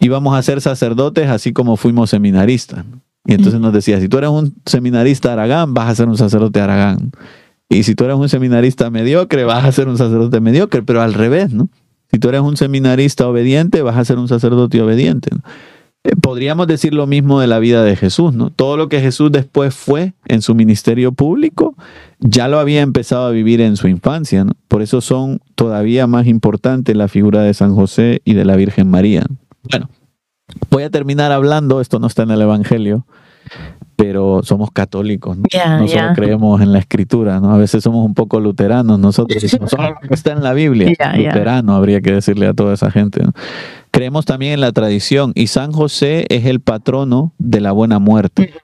íbamos a ser sacerdotes así como fuimos seminaristas. Y entonces nos decía, si tú eres un seminarista Aragán, vas a ser un sacerdote Aragán. Y si tú eres un seminarista mediocre, vas a ser un sacerdote mediocre, pero al revés, ¿no? Si tú eres un seminarista obediente, vas a ser un sacerdote obediente. Eh, podríamos decir lo mismo de la vida de Jesús, ¿no? Todo lo que Jesús después fue en su ministerio público, ya lo había empezado a vivir en su infancia, ¿no? Por eso son todavía más importantes la figura de San José y de la Virgen María. Bueno, voy a terminar hablando, esto no está en el Evangelio, pero somos católicos, ¿no? nosotros creemos en la escritura, ¿no? A veces somos un poco luteranos nosotros, no solo está en la Biblia, luterano habría que decirle a toda esa gente, ¿no? Creemos también en la tradición y San José es el patrono de la buena muerte.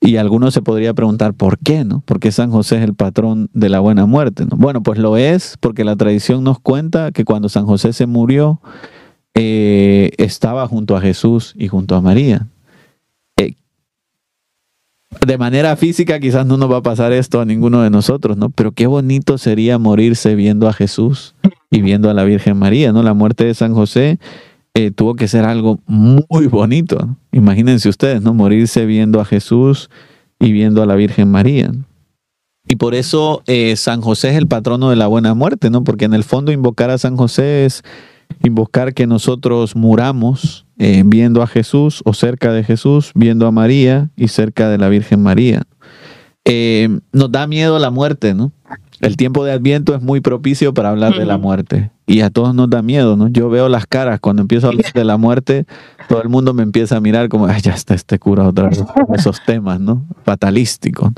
Y algunos se podría preguntar, ¿por qué? ¿no? ¿Por qué San José es el patrón de la buena muerte? ¿no? Bueno, pues lo es porque la tradición nos cuenta que cuando San José se murió, eh, estaba junto a Jesús y junto a María. Eh, de manera física quizás no nos va a pasar esto a ninguno de nosotros, ¿no? Pero qué bonito sería morirse viendo a Jesús y viendo a la Virgen María, ¿no? La muerte de San José eh, tuvo que ser algo muy bonito. Imagínense ustedes, ¿no? Morirse viendo a Jesús y viendo a la Virgen María. Y por eso eh, San José es el patrono de la buena muerte, ¿no? Porque en el fondo invocar a San José es invocar que nosotros muramos eh, viendo a Jesús o cerca de Jesús, viendo a María y cerca de la Virgen María. nos da miedo la muerte, ¿no? El tiempo de Adviento es muy propicio para hablar de la muerte y a todos nos da miedo, ¿no? Yo veo las caras cuando empiezo a hablar de la muerte, todo el mundo me empieza a mirar como, Ay, ya está este cura otra vez, esos temas, ¿no? Fatalísticos.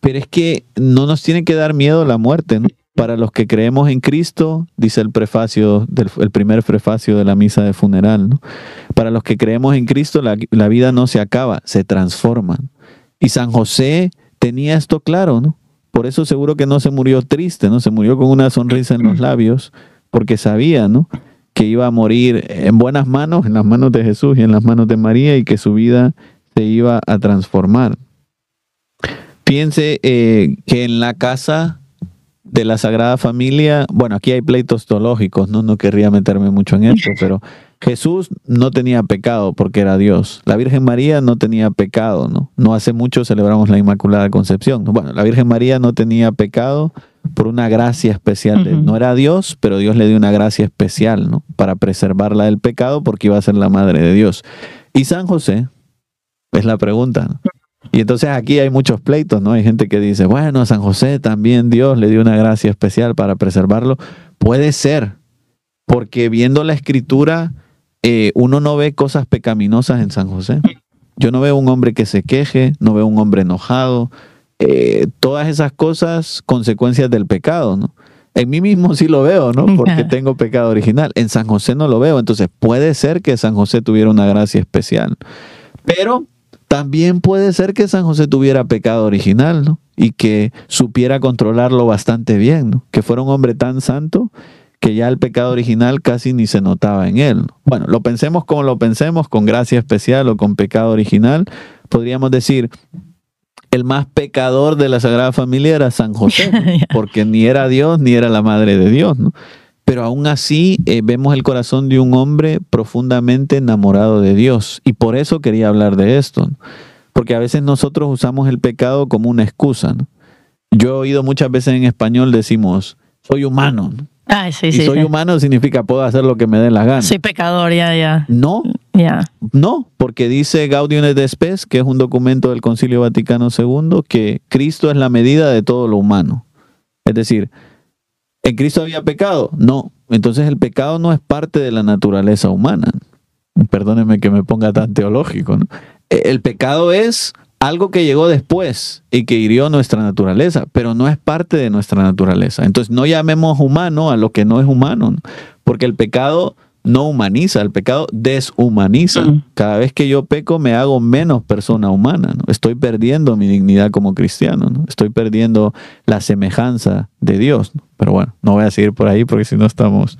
Pero es que no nos tiene que dar miedo la muerte, ¿no? Para los que creemos en Cristo, dice el prefacio, del, el primer prefacio de la misa de funeral, ¿no? Para los que creemos en Cristo, la, la vida no se acaba, se transforma. Y San José tenía esto claro, ¿no? Por eso seguro que no se murió triste, ¿no? Se murió con una sonrisa en los labios, porque sabía, ¿no? Que iba a morir en buenas manos, en las manos de Jesús y en las manos de María, y que su vida se iba a transformar. Piense eh, que en la casa de la Sagrada Familia, bueno, aquí hay pleitos teológicos, ¿no? No querría meterme mucho en eso, pero Jesús no tenía pecado porque era Dios. La Virgen María no tenía pecado, ¿no? No hace mucho celebramos la Inmaculada Concepción. Bueno, la Virgen María no tenía pecado por una gracia especial. No era Dios, pero Dios le dio una gracia especial, ¿no? Para preservarla del pecado porque iba a ser la madre de Dios. Y San José, es la pregunta, Y entonces aquí hay muchos pleitos, ¿no? Hay gente que dice, bueno, San José también Dios le dio una gracia especial para preservarlo. Puede ser, porque viendo la escritura eh, uno no ve cosas pecaminosas en San José. Yo no veo un hombre que se queje, no veo un hombre enojado. Eh, todas esas cosas, consecuencias del pecado, ¿no? En mí mismo sí lo veo, ¿no? Porque tengo pecado original. En San José no lo veo. Entonces puede ser que San José tuviera una gracia especial. Pero también puede ser que San José tuviera pecado original, ¿no? Y que supiera controlarlo bastante bien, ¿no? Que fuera un hombre tan santo que ya el pecado original casi ni se notaba en él. Bueno, lo pensemos como lo pensemos, con gracia especial o con pecado original, podríamos decir, el más pecador de la Sagrada Familia era San José, porque ni era Dios ni era la madre de Dios, ¿no? Pero aún así eh, vemos el corazón de un hombre profundamente enamorado de Dios. Y por eso quería hablar de esto. Porque a veces nosotros usamos el pecado como una excusa. Yo he oído muchas veces en español decimos, soy humano. Y soy humano significa puedo hacer lo que me dé la gana. Soy pecador, ya, ya. No. Ya. No, porque dice Gaudium et Spes, que es un documento del Concilio Vaticano II, que Cristo es la medida de todo lo humano. Es decir, ¿en Cristo había pecado? No. Entonces el pecado no es parte de la naturaleza humana. Perdóneme que me ponga tan teológico. ¿no? El pecado es algo que llegó después y que hirió nuestra naturaleza, pero no es parte de nuestra naturaleza. Entonces no llamemos humano a lo que no es humano, porque el pecado no humaniza, el pecado deshumaniza. Mm. Cada vez que yo peco me hago menos persona humana, ¿no? estoy perdiendo mi dignidad como cristiano, ¿no? estoy perdiendo la semejanza de Dios. Pero bueno, no voy a seguir por ahí porque si no estamos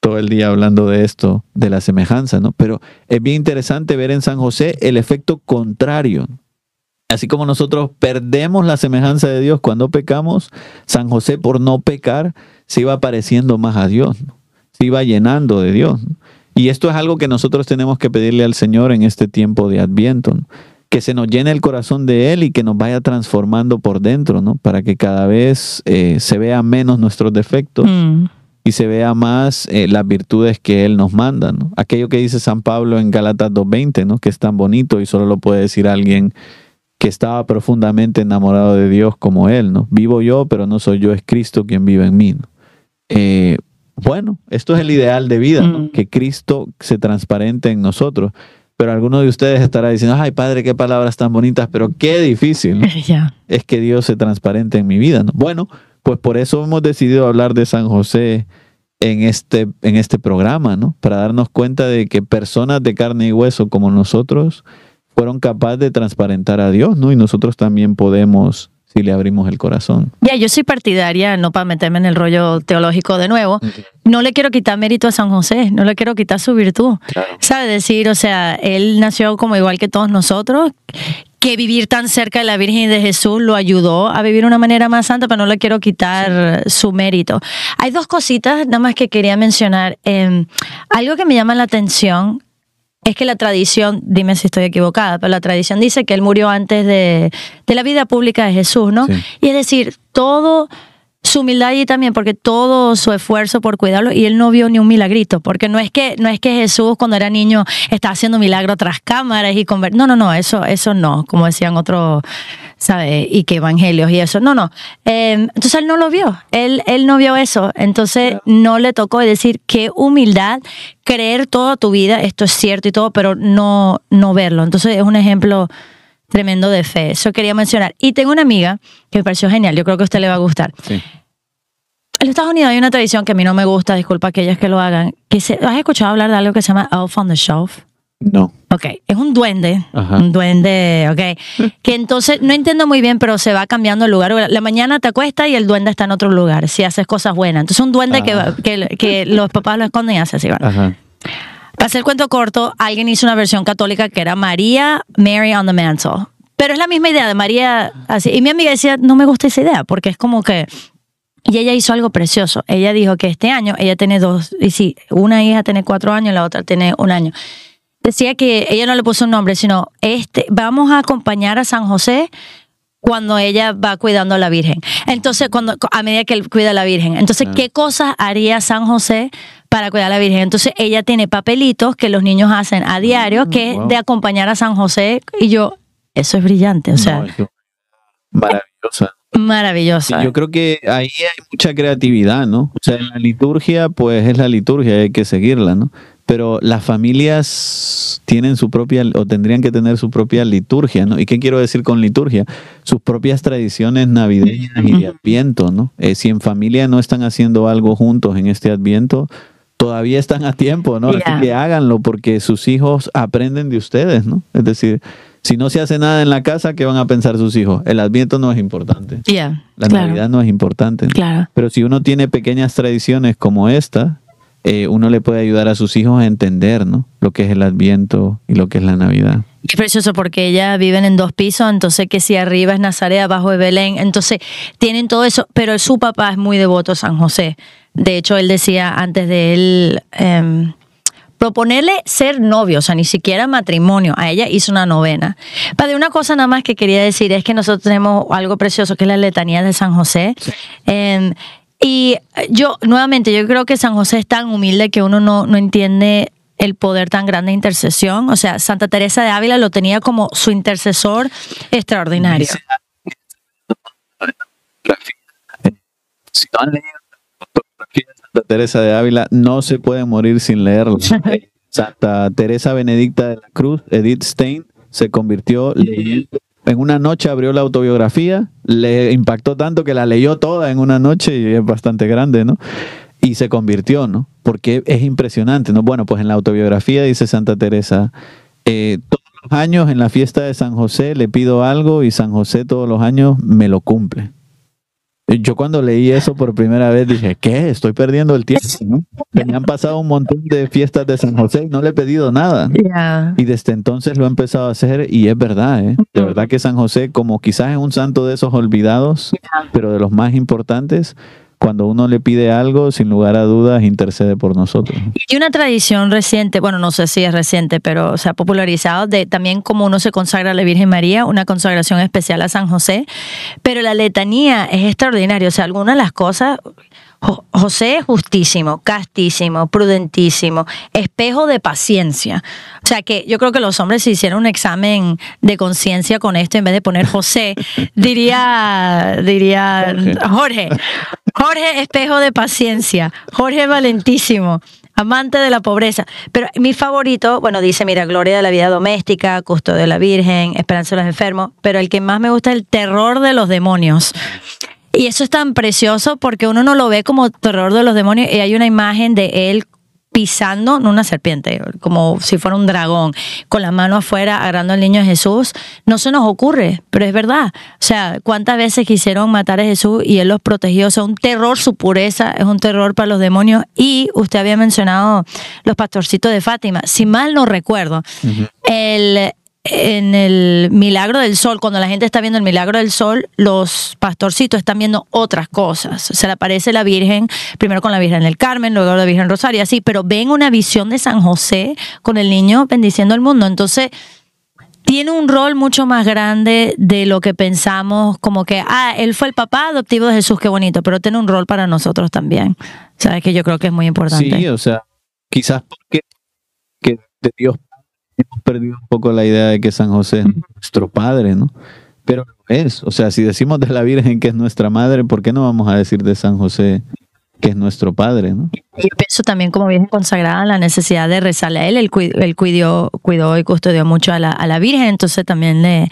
todo el día hablando de esto, de la semejanza, ¿no? Pero es bien interesante ver en San José el efecto contrario. Así como nosotros perdemos la semejanza de Dios cuando pecamos, San José por no pecar se iba pareciendo más a Dios, se iba llenando de Dios. Y esto es algo que nosotros tenemos que pedirle al Señor en este tiempo de Adviento, ¿no? que se nos llene el corazón de Él y que nos vaya transformando por dentro, ¿no? Para que cada vez eh, se vea menos nuestros defectos Mm. y se vea más eh, las virtudes que Él nos manda, ¿no? Aquello que dice San Pablo en Gálatas 2.20, ¿no? Que es tan bonito y solo lo puede decir alguien que estaba profundamente enamorado de Dios como Él, ¿no? Vivo yo, pero no soy yo, es Cristo quien vive en mí, ¿no? Eh, bueno, esto es el ideal de vida, ¿no? Mm. Que Cristo se transparente en nosotros. Pero alguno de ustedes estará diciendo, ay padre, qué palabras tan bonitas, pero qué difícil. ¿no? Es que Dios se transparente en mi vida. ¿no? Bueno, pues por eso hemos decidido hablar de San José en este, en este programa, ¿no? Para darnos cuenta de que personas de carne y hueso como nosotros fueron capaces de transparentar a Dios, ¿no? Y nosotros también podemos si le abrimos el corazón. Ya, yo soy partidaria, no para meterme en el rollo teológico de nuevo, no le quiero quitar mérito a San José, no le quiero quitar su virtud. ¿Sabe decir? O sea, él nació como igual que todos nosotros, que vivir tan cerca de la Virgen y de Jesús lo ayudó a vivir de una manera más santa, pero no le quiero quitar su mérito. Hay dos cositas nada más que quería mencionar. Eh, algo que me llama la atención es que la tradición, dime si estoy equivocada, pero la tradición dice que él murió antes de, de la vida pública de Jesús, ¿no? Sí. Y es decir, todo su humildad allí también, porque todo su esfuerzo por cuidarlo, y él no vio ni un milagrito, porque no es que, no es que Jesús cuando era niño estaba haciendo milagro tras cámaras y conver no, no, no, eso, eso no, como decían otros, ¿sabes? Y que evangelios y eso, no, no. Eh, entonces él no lo vio, él, él no vio eso, entonces no le tocó decir qué humildad, creer toda tu vida, esto es cierto y todo, pero no, no verlo. Entonces es un ejemplo tremendo de fe. Eso quería mencionar. Y tengo una amiga que me pareció genial, yo creo que a usted le va a gustar. Sí. En los Estados Unidos hay una tradición que a mí no me gusta, disculpa aquellas que lo hagan, que se, ¿has escuchado hablar de algo que se llama Elf on the Shelf? No. Ok, es un duende, Ajá. un duende, ok, que entonces no entiendo muy bien, pero se va cambiando el lugar. La mañana te acuestas y el duende está en otro lugar, si haces cosas buenas. Entonces un duende que, Ah. que, que los papás lo esconden y hace así. ¿verdad? Ajá. Para hacer el cuento corto, alguien hizo una versión católica que era María, Mary on the Mantle. Pero es la misma idea de María así. Y mi amiga decía, no me gusta esa idea, porque es como que... Y ella hizo algo precioso. Ella dijo que este año ella tiene dos, y sí, una hija tiene cuatro años la otra tiene un año. Decía que ella no le puso un nombre, sino este, vamos a acompañar a San José cuando ella va cuidando a la Virgen. Entonces, cuando a medida que él cuida a la Virgen. Entonces, Ah. ¿qué cosas haría San José para cuidar a la Virgen? Entonces, ella tiene papelitos que los niños hacen a diario, que es de acompañar a San José. Y yo, eso es brillante, o sea, No, es maravillosa. yo creo que ahí hay mucha creatividad, ¿no? O sea, en la liturgia, pues es la liturgia, hay que seguirla, ¿no? Pero las familias tienen su propia, o tendrían que tener su propia liturgia, ¿no? ¿Y qué quiero decir con liturgia? Sus propias tradiciones navideñas y de adviento, ¿no? Eh, si en familia no están haciendo algo juntos en este adviento, todavía están a tiempo, ¿no? Yeah. Así que háganlo porque sus hijos aprenden de ustedes, ¿no? Es decir, si no se hace nada en la casa, ¿qué van a pensar sus hijos? El adviento no es importante. Yeah, La claro, Navidad no es importante. claro. Pero si uno tiene pequeñas tradiciones como esta, eh, uno le puede ayudar a sus hijos a entender ¿no? lo que es el Adviento y lo que es la Navidad. Es precioso porque ellas viven en dos pisos, entonces que si arriba es Nazaret, abajo es Belén, entonces tienen todo eso, pero su papá es muy devoto a San José. De hecho, él decía antes de él em, proponerle ser novio, o sea, ni siquiera matrimonio, a ella hizo una novena. Padre, una cosa nada más que quería decir es que nosotros tenemos algo precioso que es la letanía de San José. Em, y yo, nuevamente, yo creo que San José es tan humilde que uno no, no entiende el poder tan grande de intercesión. O sea, Santa Teresa de Ávila lo tenía como su intercesor extraordinario. Si no han leído la fotografía de Santa Teresa de Ávila, no se puede morir sin leerlo. Santa Teresa Benedicta de la Cruz, Edith Stein, se convirtió leyendo. En una noche abrió la autobiografía, le impactó tanto que la leyó toda en una noche y es bastante grande, ¿no? Y se convirtió, ¿no? Porque es impresionante, ¿no? Bueno, pues en la autobiografía dice Santa Teresa, eh, todos los años en la fiesta de San José le pido algo y San José todos los años me lo cumple. Yo cuando leí eso por primera vez dije, ¿qué? Estoy perdiendo el tiempo. ¿no? Me han pasado un montón de fiestas de San José y no le he pedido nada. Y desde entonces lo he empezado a hacer y es verdad, ¿eh? De verdad que San José, como quizás es un santo de esos olvidados, pero de los más importantes, cuando uno le pide algo, sin lugar a dudas, intercede por nosotros. Y una tradición reciente, bueno, no sé si es reciente, pero se ha popularizado de también como uno se consagra a la Virgen María, una consagración especial a San José, pero la letanía es extraordinaria, o sea, algunas de las cosas José es justísimo, castísimo, prudentísimo, espejo de paciencia. O sea que yo creo que los hombres si hicieran un examen de conciencia con esto, en vez de poner José, diría, diría Jorge. Jorge, espejo de paciencia. Jorge valentísimo amante de la pobreza. Pero mi favorito, bueno, dice, mira, gloria de la vida doméstica, custodio de la Virgen, esperanza de los enfermos, pero el que más me gusta es el terror de los demonios. Y eso es tan precioso porque uno no lo ve como terror de los demonios y hay una imagen de él pisando, no una serpiente, como si fuera un dragón, con la mano afuera agarrando al niño Jesús, no se nos ocurre, pero es verdad. O sea, cuántas veces quisieron matar a Jesús y él los protegió. O sea, un terror, su pureza es un terror para los demonios. Y usted había mencionado los pastorcitos de Fátima. Si mal no recuerdo, el en el milagro del sol, cuando la gente está viendo el milagro del sol, los pastorcitos están viendo otras cosas. Se le aparece la Virgen, primero con la Virgen del Carmen, luego la Virgen Rosario, así, pero ven una visión de San José con el niño bendiciendo el mundo. Entonces, tiene un rol mucho más grande de lo que pensamos, como que, ah, él fue el papá adoptivo de Jesús, qué bonito, pero tiene un rol para nosotros también. Sabes que yo creo que es muy importante. Sí, o sea, quizás porque que de Dios hemos perdido un poco la idea de que San José es nuestro padre, ¿no? Pero es, o sea, si decimos de la Virgen que es nuestra madre, ¿por qué no vamos a decir de San José que es nuestro Padre, ¿no? Yo pienso también como bien consagrada la necesidad de rezarle a él, él, cuidó, cuidó y custodió mucho a la, a la Virgen, entonces también le,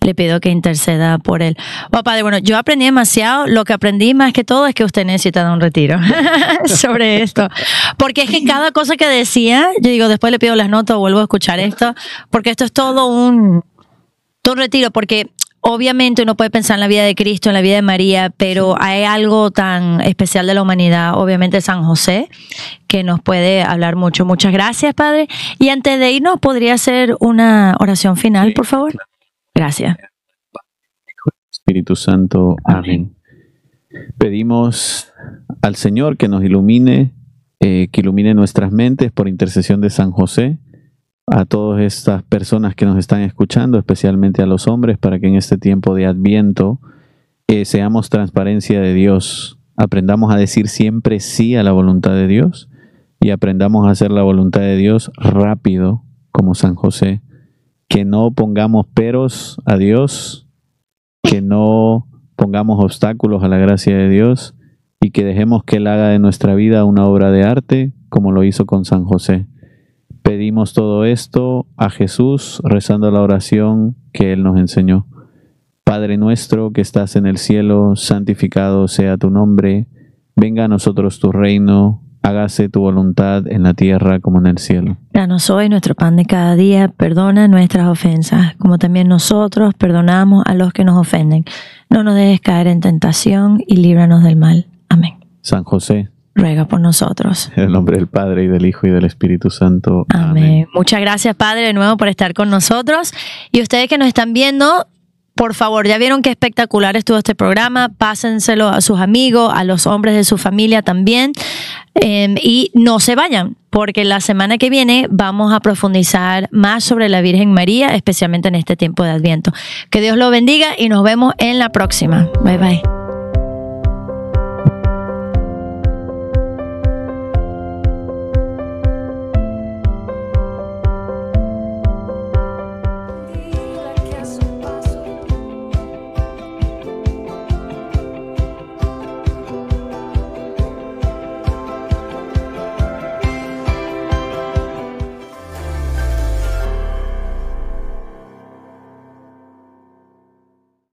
le pido que interceda por él. Oh, padre, bueno, yo aprendí demasiado, lo que aprendí más que todo es que usted necesita dar un retiro sobre esto, porque es que cada cosa que decía, yo digo, después le pido las notas, vuelvo a escuchar esto, porque esto es todo un, todo un retiro, porque obviamente uno puede pensar en la vida de Cristo, en la vida de María, pero hay algo tan especial de la humanidad, obviamente San José, que nos puede hablar mucho. Muchas gracias, Padre. Y antes de irnos, ¿podría hacer una oración final, por favor? Gracias. Espíritu Santo, amén. Pedimos al Señor que nos ilumine, eh, que ilumine nuestras mentes por intercesión de San José a todas estas personas que nos están escuchando, especialmente a los hombres, para que en este tiempo de adviento eh, seamos transparencia de Dios, aprendamos a decir siempre sí a la voluntad de Dios y aprendamos a hacer la voluntad de Dios rápido, como San José, que no pongamos peros a Dios, que no pongamos obstáculos a la gracia de Dios y que dejemos que Él haga de nuestra vida una obra de arte, como lo hizo con San José. Pedimos todo esto a Jesús rezando la oración que Él nos enseñó. Padre nuestro que estás en el cielo, santificado sea tu nombre, venga a nosotros tu reino, hágase tu voluntad en la tierra como en el cielo. Danos hoy nuestro pan de cada día, perdona nuestras ofensas, como también nosotros perdonamos a los que nos ofenden. No nos dejes caer en tentación y líbranos del mal. Amén. San José ruega por nosotros. En el nombre del Padre y del Hijo y del Espíritu Santo. Amén. Muchas gracias, Padre, de nuevo por estar con nosotros. Y ustedes que nos están viendo, por favor, ya vieron qué espectacular estuvo este programa. Pásenselo a sus amigos, a los hombres de su familia también. Em, y no se vayan, porque la semana que viene vamos a profundizar más sobre la Virgen María, especialmente en este tiempo de Adviento. Que Dios lo bendiga y nos vemos en la próxima. Bye bye.